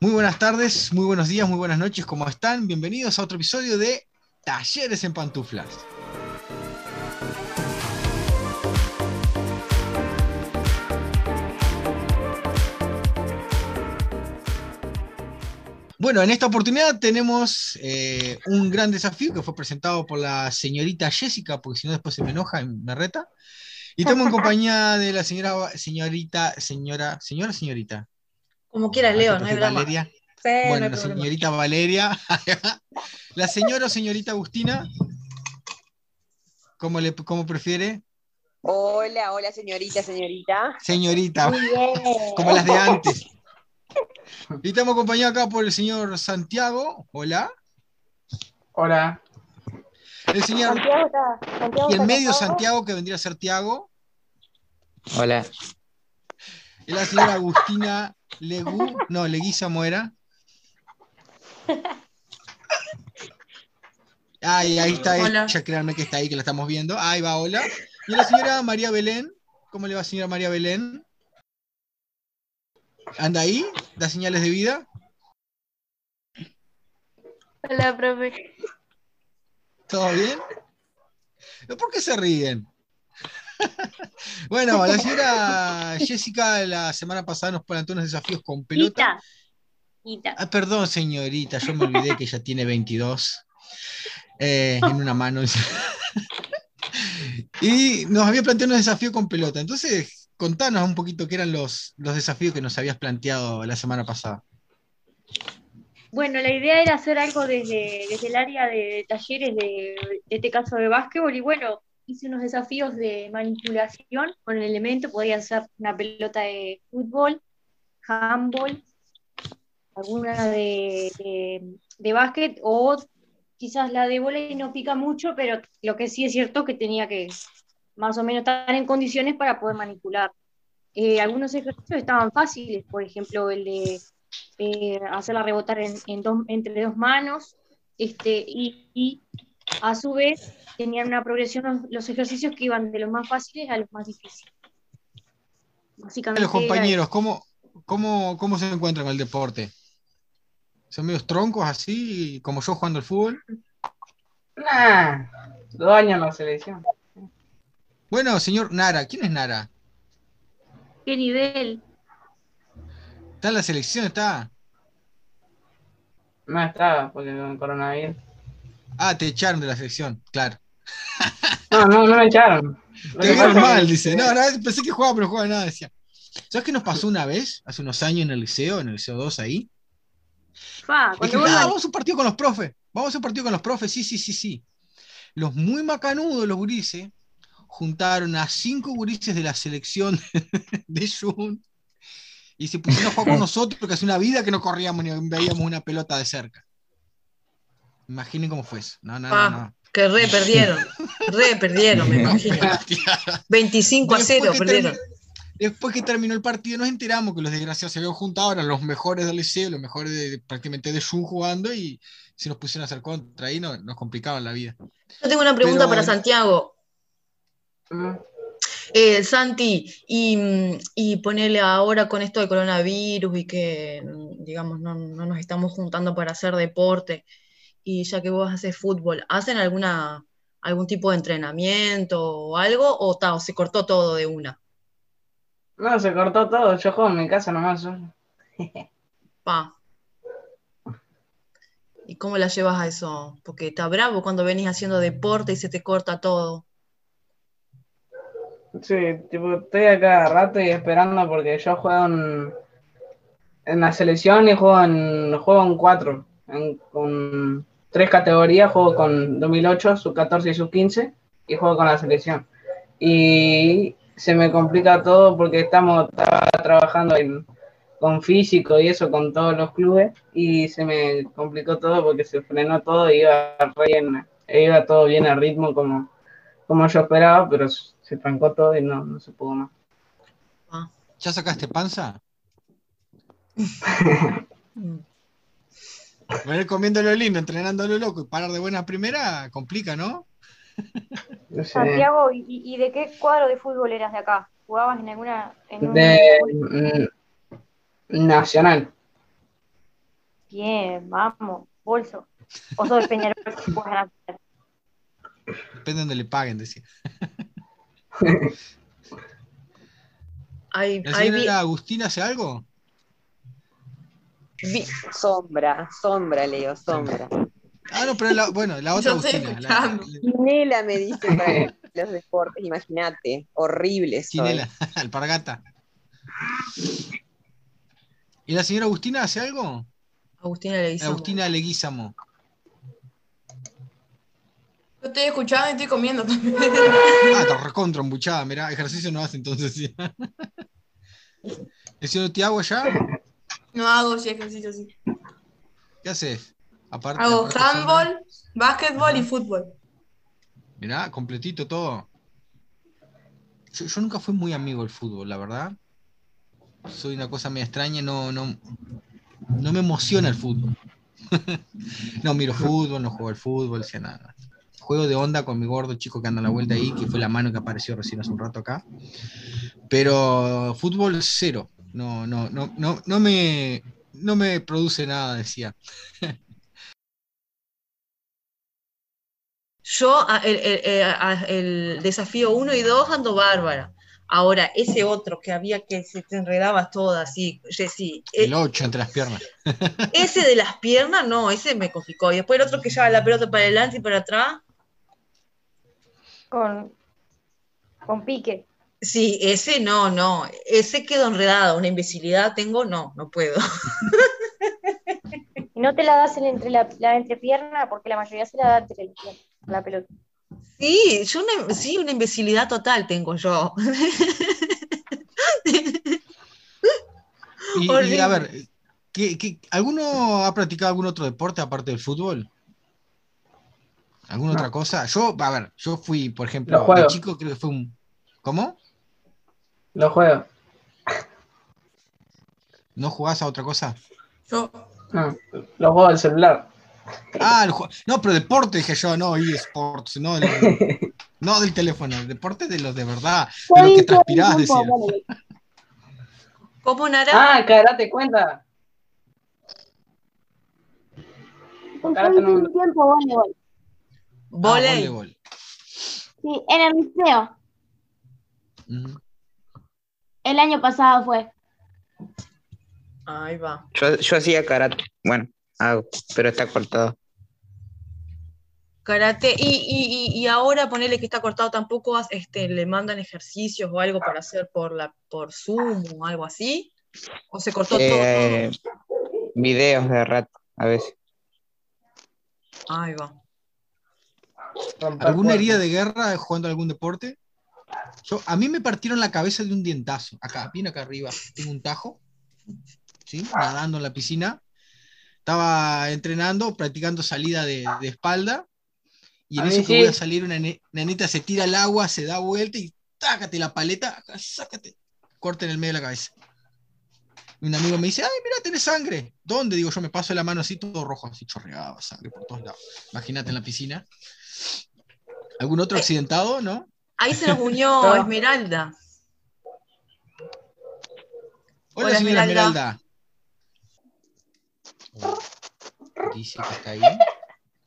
Muy buenas tardes, muy buenos días, muy buenas noches, ¿cómo están? Bienvenidos a otro episodio de Talleres en Pantuflas. Bueno, en esta oportunidad tenemos eh, un gran desafío que fue presentado por la señorita Jessica, porque si no después se me enoja y me reta. Y estamos en compañía de la señora, señorita, señora, señora, señorita. Como quieras, Leo, no hay drama. Valeria. Sí, no bueno, hay la problema. señorita Valeria. la señora o señorita Agustina. ¿Cómo, le, cómo prefiere? Hola, hola señorita, señorita. Señorita, Muy bien. como las de antes. Y estamos acompañados acá por el señor Santiago. Hola. Hola. El señor. Santiago está, Santiago Y el medio. Santiago, que vendría a ser Tiago. Hola. Y la señora Agustina Legú. No, Leguizamo era. Ay, ahí está Hola. ella, créanme que está ahí, que la estamos viendo. Ahí va, hola. Y la señora María Belén. ¿Cómo le va, señora María Belén? ¿Anda ahí? ¿Da señales de vida? Hola, profe. ¿Todo bien? ¿Por qué se ríen? Bueno, la señora Jessica la semana pasada nos planteó unos desafíos con pelota. Ita. Ita. Ah, perdón, señorita, yo me olvidé que ella tiene 22 eh, en una mano. y nos había planteado unos desafíos con pelota. Entonces, contanos un poquito qué eran los, los desafíos que nos habías planteado la semana pasada. Bueno, la idea era hacer algo desde, desde el área de talleres de, de este caso de básquetbol y bueno, hice unos desafíos de manipulación con el elemento, podía ser una pelota de fútbol, handball, alguna de, de, de básquet o quizás la de volei no pica mucho, pero lo que sí es cierto que tenía que más o menos estar en condiciones para poder manipular. Eh, algunos ejercicios estaban fáciles, por ejemplo, el de eh, hacerla rebotar en, en dos- entre dos manos, este, y, y a su vez tenían una progresión los, los ejercicios que iban de los más fáciles a los más difíciles. Básicamente Los compañeros, ¿cómo, cómo, cómo se encuentran con el deporte? ¿Son medios troncos así, como yo jugando al fútbol? Nah, dos años en la selección. Bueno, señor Nara, ¿quién es Nara? ¿Qué nivel? ¿Está en la selección? ¿Está? No estaba porque con coronavirus. Ah, te echaron de la selección, claro. No, no, no me echaron. Lo Te vieron mal, dice. No, no, pensé que jugaba, pero no jugaba nada, decía. ¿Sabes qué nos pasó una vez? Hace unos años en el liceo, en el liceo 2 ahí. Fa, Dije, ah, vamos a un partido con los profes. Vamos a un partido con los profes. Sí, sí, sí, sí. Los muy macanudos, los gurises, juntaron a cinco gurises de la selección de Jun y se pusieron a jugar con nosotros porque hace una vida que no corríamos ni veíamos una pelota de cerca. Imaginen cómo fue eso. No, no, no, Ah, no. Que re perdieron. Re perdieron, me imagino. 25 a 0 que perdieron. después que terminó el partido nos enteramos que los desgraciados se habían juntado, eran los mejores del liceo, los mejores de, prácticamente de Jun jugando y se nos pusieron a hacer contra ahí, no- nos complicaban la vida. Yo tengo una pregunta Pero- para Santiago. Mm, Eh, Santi, y, y ponerle ahora con esto del coronavirus y que, digamos, no, no nos estamos juntando para hacer deporte, y ya que vos haces fútbol, ¿hacen alguna, algún tipo de entrenamiento o algo? ¿O, ta, o se cortó todo de una? No, se cortó todo. Yo juego en mi casa nomás. Pa. ¿Y cómo la llevas a eso? Porque está bravo cuando venís haciendo deporte y se te corta todo. Sí, tipo, estoy a cada rato y esperando porque yo juego en, en la selección y juego en, juego en cuatro. En- con tres categorías, juego con 2008, sub 14 y sub 15 y juego con la selección. Y se me complica todo porque estamos estaba trabajando en- con físico y eso con todos los clubes y se me complicó todo porque se frenó todo y iba re bien, iba todo bien a ritmo como, como yo esperaba, pero se trancó todo y no, no se pudo más. ¿Ya sacaste panza? Venir comiendo lo lindo, entrenando lo loco y parar de buena primera, complica, ¿no? No sé. Santiago, ¿y, y de qué cuadro de fútbol eras de acá? ¿Jugabas en alguna... En un- De mm, Nacional. Bien, vamos, bolso. O sos de Peñarol, que puedes ganar. Depende de donde le paguen, decía. Ahí, ¿La ahí vi- Agustina hace algo? Vi- Sombra, sombra, Leo, sombra. Ah, no, pero la, bueno, la otra Agustina. la-. Chinela me dice para los deportes, imagínate, horrible soy. Chinela, alpargata. ¿Y la señora Agustina hace algo? Agustina le dice. Agustina Leguízamo. Yo estoy escuchando y estoy comiendo también. Ah, está recontra embuchada, mirá, ejercicio no hace entonces. ¿El señor Tiago allá? No hago ejercicio así. ¿Qué haces? Aparte, Hago aparte handball, básquetbol y fútbol. Mirá, completito todo. Yo, yo nunca fui muy amigo del fútbol, la verdad. Soy una cosa medio extraña, no, no, no me emociona el fútbol. no miro fútbol, no juego al fútbol, sea nada. Juego de onda con mi gordo chico que anda a la vuelta ahí, que fue la mano que apareció recién hace un rato acá. Pero fútbol cero. No, no, no, no, no me, no me produce nada, decía. Yo, a- el, el- el- a- el desafío 1 y 2 ando bárbara. Ahora, ese otro que había que se te enredabas toda así, Jessy, e- El 8 entre las piernas. ese de las piernas, no, ese me complicó. Y después el otro que lleva la pelota para adelante y para atrás, Con, con pique. Sí, ese no, no, ese quedó enredado, una imbecilidad tengo, no, no puedo. Y no te la das en- entre la, la entrepierna, porque la mayoría se la da entre la, pierna, la pelota. Sí, yo una, sí, una imbecilidad total tengo yo. Y, a ver, ¿qué, qué- alguno ha practicado algún otro deporte aparte del fútbol? ¿Alguna No. otra cosa? Yo, a ver, yo fui, por ejemplo, de chico creo que fue un... ¿Cómo? Los juegos. ¿No jugás a otra cosa? Yo, No, los juegos del celular. Ah, el jue- no, pero deporte dije yo, no, eSports, no, el- no del teléfono, el deporte de los de verdad, de los que transpirás, decía. ¿Cómo, Nara? Ah, karate cuenta. Karate no- un tiempo voleibol. Ah, voleibol. Sí, en el liceo. Ujú. El año pasado fue. Ahí va. Yo, yo hacía karate. Bueno, hago, pero está cortado. Karate. Y, y, y, y ahora ponerle que está cortado tampoco has- este, le mandan ejercicios o algo para hacer por la por Zoom o algo así. O se cortó Eh, videos de rato, a veces. todo. Ahí va. ¿Alguna herida de guerra jugando algún deporte? Yo, a mí me partieron la cabeza de un dientazo. Acá, bien acá arriba. Tengo un tajo. ¿sí? Nadando en la piscina. Estaba entrenando, practicando salida de, de espalda. Y en A eso que sí. voy a salir, una ne- nenita se tira al agua, se da vuelta y tácate la paleta, sácate. Corte en el medio de la cabeza. Y un amigo me dice, ay, mira, tenés sangre. ¿Dónde? Digo, yo me paso la mano así, todo rojo, así chorreaba sangre por todos lados. Imagínate en la piscina. ¿Algún otro accidentado, no? Ahí se nos unió No. Esmeralda. Hola, Hola, señora Esmeralda. Esmeralda. Oh, Dice que está ahí.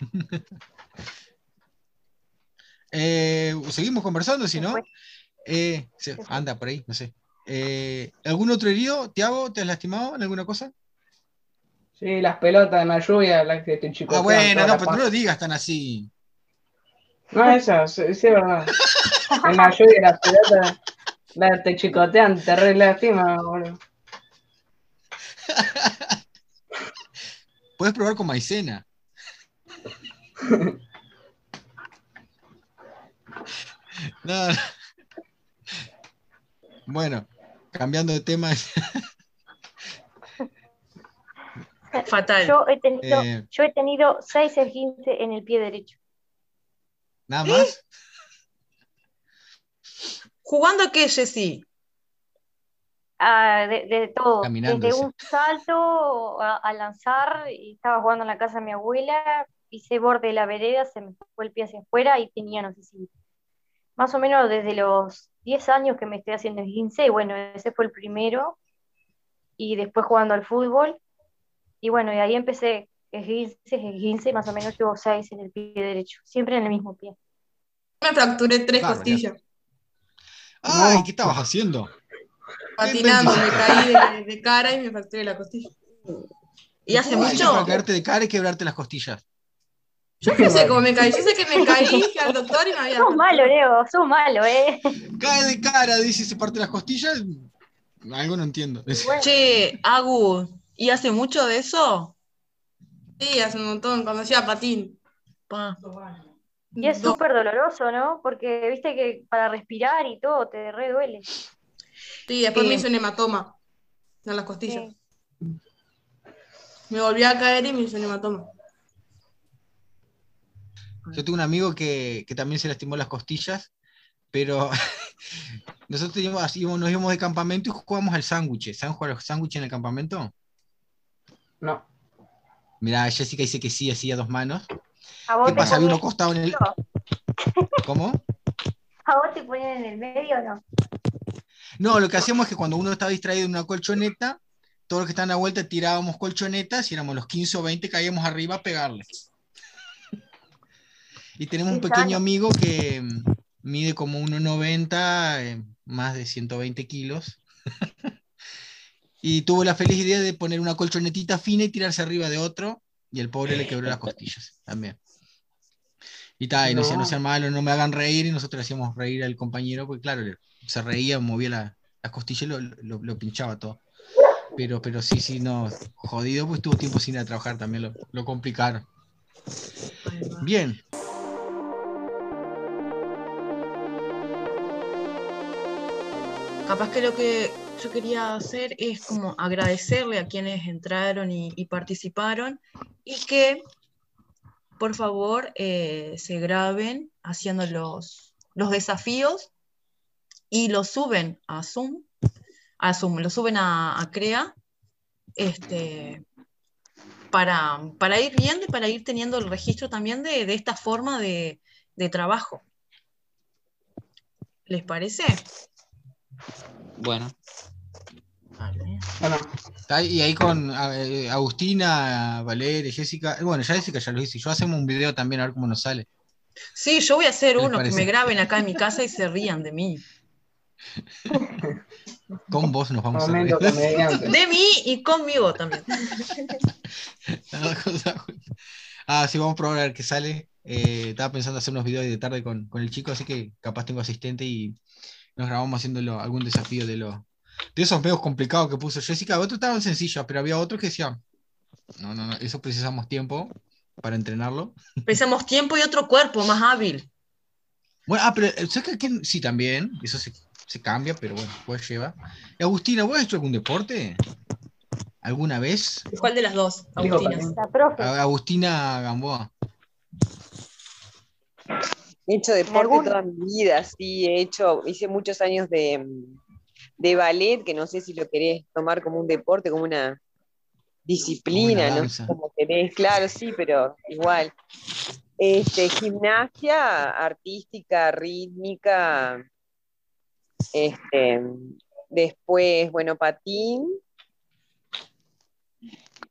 Eh, seguimos conversando, si no. Eh, anda por ahí, no sé. Eh, ¿Algún otro herido? Tiago, ¿te has lastimado en alguna cosa? Sí, las pelotas en la lluvia, las que te chicotean Ah, bueno, no, la pero no lo digas tan así. No, eso, sí, sí es verdad. En la lluvia las pelotas las te chicotean, te re lastima, boludo. Puedes probar con maicena. No, no. Bueno, cambiando de tema. Fatal. Yo he tenido, eh, yo he tenido seis esguinces en el pie derecho. Nada más. ¿Jugando a qué, Jessy? Ah, de, de todo, Caminando, desde un salto a, a lanzar, y estaba jugando en la casa de mi abuela, pisé borde de la vereda, se me fue el pie hacia afuera y tenía, no sé si, más o menos desde los 10 años que me estoy haciendo esguince, y bueno, ese fue el primero, y después jugando al fútbol, Y bueno, y ahí empecé, esguince, esguince, más o menos llevo seis en el pie derecho, siempre en el mismo pie. Me fracturé tres Claro, costillas. Ay, ¿qué estabas haciendo? Patinando, me caí de, de cara y me fracturé la costilla. ¿Y hace ¿Cómo haces Para mucho? caerte de cara y quebrarte las costillas. Yo no sé cómo me caí. Yo sé que me caí, fui al doctor y me había. Sos malo, Leo, sos malo, ¿eh? Cae de cara, dice, se parte las costillas. Algo no entiendo. Bueno, Che, Agu, ¿y hace mucho de eso? Sí, hace un montón, cuando hacía patín. Pa. Y es Do- súper doloroso, ¿no? Porque viste que para respirar y todo te re duele. Sí, después me hizo un hematoma en las costillas. Sí. Me volví a caer y me hizo un hematoma. Yo tengo un amigo que, que también se lastimó las costillas, pero nosotros teníamos, así, nos íbamos de campamento y jugábamos al sándwich. ¿Saben jugar al sándwich en el campamento? No. Mirá, Jessica dice que sí, así a dos manos. ¿A vos ¿Qué pasa? Había uno acostado en el. ¿Cómo? ¿A vos te ponían en el medio o no? No, lo que hacíamos es que cuando uno estaba distraído en una colchoneta, todos los que estaban a vuelta tirábamos colchonetas y éramos los 15 o 20, caíamos arriba a pegarle. Y tenemos un pequeño amigo que mm, mide como 1,90, eh, más de 120 kilos. y tuvo la feliz idea de poner una colchonetita fina y tirarse arriba de otro, y el pobre le quebró las costillas también. Y tal, y no, decía, no sean malos, no me hagan reír, y nosotros le hacíamos reír al compañero, porque claro, se reía, movía la, las costillas y lo, lo- lo pinchaba todo. Pero, pero sí, sí, no, jodido, pues tuvo tiempo sin ir a trabajar también, lo, lo complicaron. Bien, Capaz que lo que yo quería hacer es como agradecerle a quienes entraron y, participaron y que por favor eh, se graben haciendo los, los desafíos y los suben a Zoom, a Zoom, los suben a, a Crea, este, para, para ir viendo y para ir teniendo el registro también de, de esta forma de, de trabajo. ¿Les parece? Bueno, Vale. Bueno, Y ahí con eh, Agustina, Valeria, Jessica. Bueno, ya Jessica ya lo hice. Yo hacemos un video también a ver cómo nos sale. Sí, yo voy a hacer ¿Qué les uno que parece? me graben acá en mi casa y se rían de mí. Con vos nos vamos a momento reír. comediante. De mí y conmigo también. ah, sí, vamos a probar a ver qué sale. Eh, estaba pensando hacer unos videos de tarde con, con el chico, así que capaz tengo asistente y nos grabamos haciéndolo algún desafío de los de esos medios complicados que puso Jessica. Otros estaban sencillos, pero había otros que decían, no, no, no, eso precisamos tiempo para entrenarlo. Pensamos tiempo y otro cuerpo más hábil. Bueno, ah, pero eh, ¿sabes que aquí- sí también? Eso se, se cambia, pero bueno, pues lleva. Y Agustina, ¿vos has hecho algún deporte? ¿Alguna vez? ¿Cuál de las dos, Agustina? La profe. Agustina Gamboa. He hecho deporte algún- toda mi vida, sí, he hecho, hice muchos años de, de ballet, que no sé si lo querés tomar como un deporte, como una disciplina, Como una no cómo querés, claro, sí, pero igual. Este, gimnasia artística, rítmica, este, después, bueno, patín,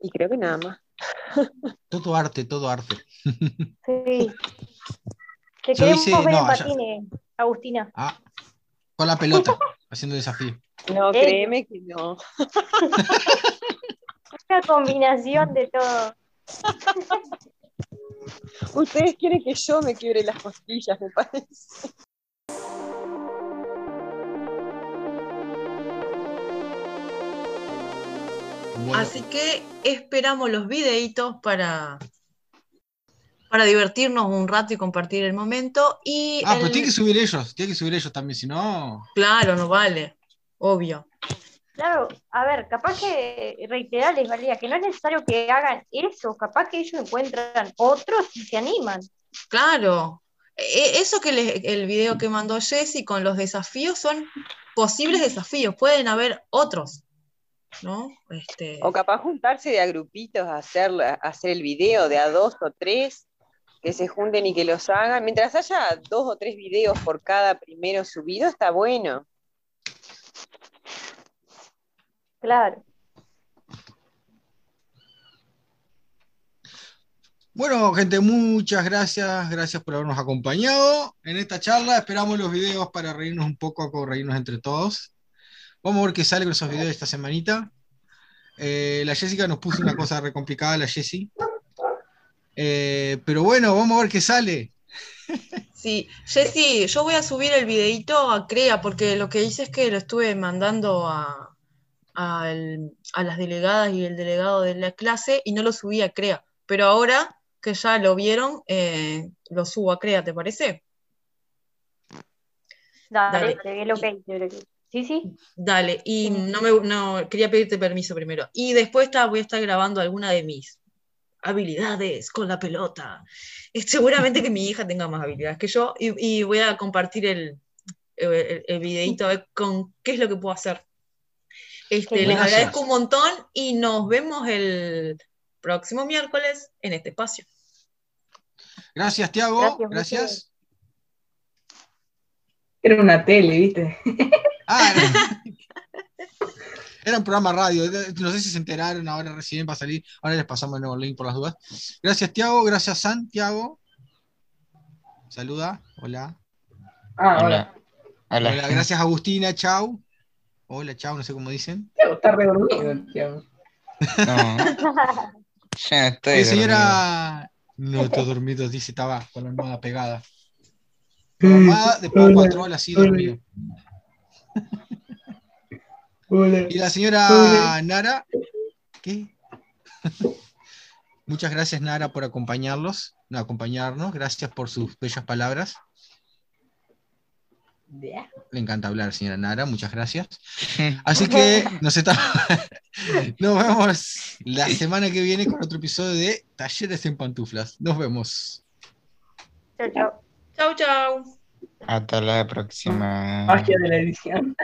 y creo que nada más. Todo arte, todo arte. Sí. Te Yo queremos hice- ver no, en patines, Agustina. Ah, con la pelota, haciendo desafío. No, Ey. créeme que no. Una combinación de todo. Ustedes quieren que yo me quiebre las costillas, me parece. Bueno, Así que esperamos los videitos para, para divertirnos un rato y compartir el momento. Y ah, el- pero tiene que subir ellos, tiene que subir ellos también, si no. Claro, no vale, obvio. Claro, a ver, capaz que reiterarles, Valeria, que no es necesario que hagan eso, capaz que ellos encuentran otros y se animan. Claro. E- Eso que les- el video que mandó Jessy con los desafíos son posibles desafíos, pueden haber otros, ¿no? Este, O capaz juntarse de a grupitos a hacer, a hacer el video, de a dos o tres, que se junten y que los hagan. Mientras haya dos o tres videos por cada primero subido, está bueno. Claro. Bueno, gente, muchas gracias. Gracias por habernos acompañado en esta charla. Esperamos los videos para reírnos un poco, reírnos entre todos. Vamos a ver qué sale con esos videos esta semanita. Eh, la Jessica nos puso una cosa re complicada, la Jessie. Eh, pero bueno, vamos a ver qué sale. Sí, Jessy, yo voy a subir el videito a CREA porque lo que hice es que lo estuve mandando a, a las delegadas y el delegado de la clase y no lo subí a CREA. Pero ahora que ya lo vieron, eh, lo subo a CREA, ¿te parece? Dale, Dale. el ok, te doy el. Sí, sí. Dale, y Sí. no me no, quería pedirte permiso primero. Y después está- voy a estar grabando alguna de mis habilidades con la pelota. Es seguramente que mi hija tenga más habilidades que yo y, y voy a compartir el, el, el videíto a ver con qué es lo que puedo hacer. Este, les agradezco un montón y nos vemos el próximo miércoles en este espacio. Gracias, Tiago. Gracias. Era una tele, ¿viste? Ah, era, era un programa radio. No sé si se enteraron ahora recién para salir. Ahora les pasamos el nuevo link por las dudas. Gracias, Tiago. Gracias, Santiago. Saluda. Hola. Ah, hola. Hola. Hola. Hola. Gracias, Agustina. Chau. Hola, chau. No sé cómo dicen. Tiago está re dormido, Tiago. No, no estoy. Eh, señora. No, está dormido. Dice, estaba con la almohada pegada. La almohada de Pau Patrol así dormido. Hola. Y la señora Nara, ¿qué? Muchas gracias, Nara, por acompañarlos, no, acompañarnos. Gracias por sus bellas palabras. Le encanta hablar, señora Nara, muchas gracias. Así que nos, está- nos vemos la semana que viene con otro episodio de Talleres en Pantuflas. Nos vemos. Chau, chau. Chau, chau. Hasta la próxima. Magia de la edición.